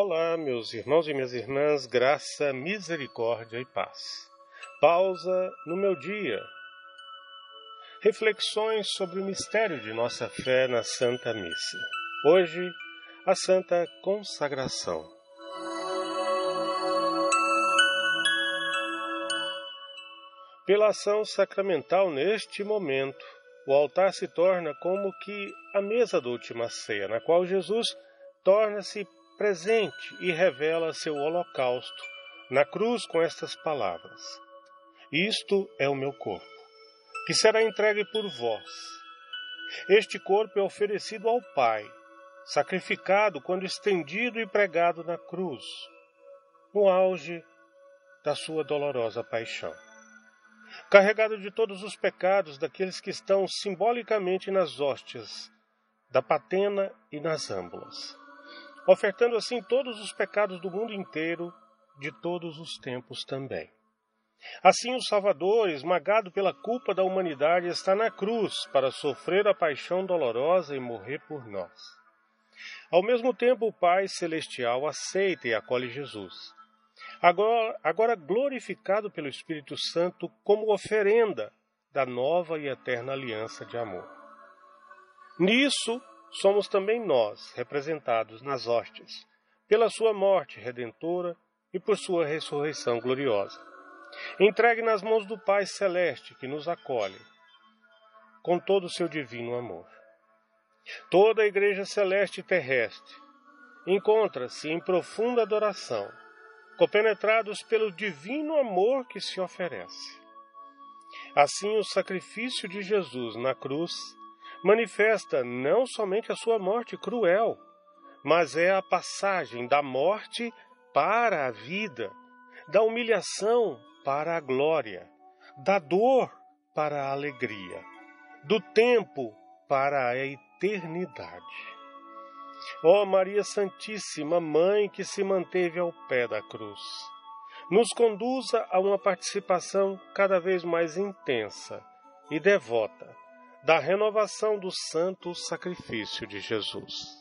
Olá, meus irmãos e minhas irmãs, graça, misericórdia e paz. Pausa no meu dia. Reflexões sobre o mistério de nossa fé na Santa Missa. Hoje, a Santa Consagração. Pela ação sacramental neste momento, o altar se torna como que a mesa da última ceia, na qual Jesus torna-se presente e revela seu holocausto na cruz com estas palavras: Isto é o meu corpo, que será entregue por vós. Este corpo é oferecido ao Pai, sacrificado quando estendido e pregado na cruz, no auge da sua dolorosa paixão. Carregado de todos os pecados daqueles que estão simbolicamente nas hóstias, da patena e nas âmbulas ofertando assim todos os pecados do mundo inteiro, de todos os tempos também. Assim, o Salvador, esmagado pela culpa da humanidade, está na cruz para sofrer a paixão dolorosa e morrer por nós. Ao mesmo tempo, o Pai Celestial aceita e acolhe Jesus, agora, agora glorificado pelo Espírito Santo como oferenda da nova e eterna aliança de amor. Nisso, somos também nós representados nas hostes, pela sua morte redentora e por sua ressurreição gloriosa. Entregue nas mãos do Pai Celeste que nos acolhe, com todo o seu divino amor. Toda a Igreja Celeste e Terrestre encontra-se em profunda adoração, compenetrados pelo divino amor que se oferece. Assim, o sacrifício de Jesus na cruz manifesta não somente a sua morte cruel, mas é a passagem da morte para a vida, da humilhação para a glória, da dor para a alegria, do tempo para a eternidade. Ó oh, Maria Santíssima, Mãe que se manteve ao pé da cruz, nos conduza a uma participação cada vez mais intensa e devota da renovação do santo sacrifício de Jesus.